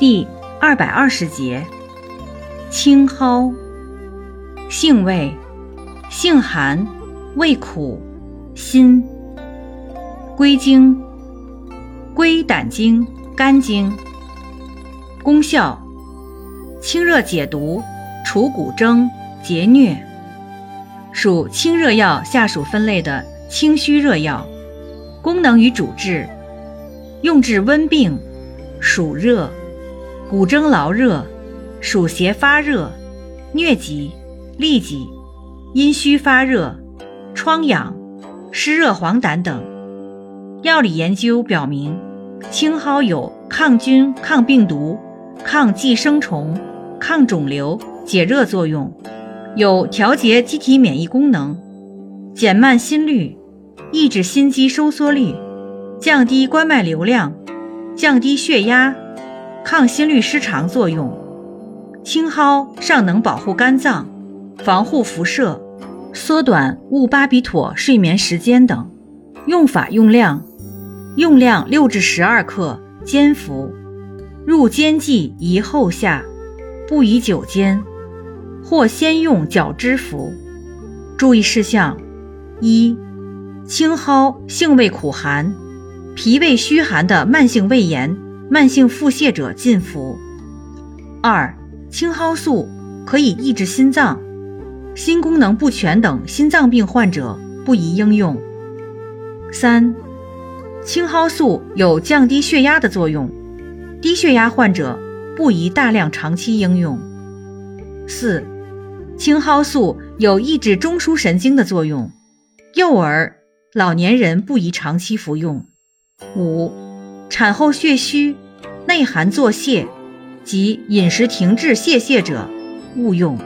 第二百二十节，青蒿，性味，性寒，味苦，辛。归经，归胆经、肝经。功效，清热解毒，除骨蒸、结疟。属清热药下属分类的清虚热药，功能与主治，用治温病、暑热。骨蒸劳热、暑邪发热、疟疾、痢疾、阴虚发热、疮疡、湿热黄疸等。药理研究表明，青蒿有抗菌、抗病毒、抗寄生虫、抗肿瘤、解热作用，有调节机体免疫功能，减慢心率，抑制心肌收缩率，降低冠脉流量，降低血压。抗心律失常作用，青蒿尚能保护肝脏，防护辐射，缩短戊巴比妥睡眠时间等。用法用量：用量六至十二克，煎服。入煎剂宜后下，不宜久煎，或先用绞汁服。注意事项：一、青蒿性味苦寒，脾胃虚寒的慢性胃炎。慢性腹泻者禁服。二、青蒿素可以抑制心脏，心功能不全等心脏病患者不宜应用。三、青蒿素有降低血压的作用，低血压患者不宜大量长期应用。四、青蒿素有抑制中枢神经的作用，幼儿、老年人不宜长期服用。五。产后血虚、内寒作泻及饮食停滞泄泻者，勿用。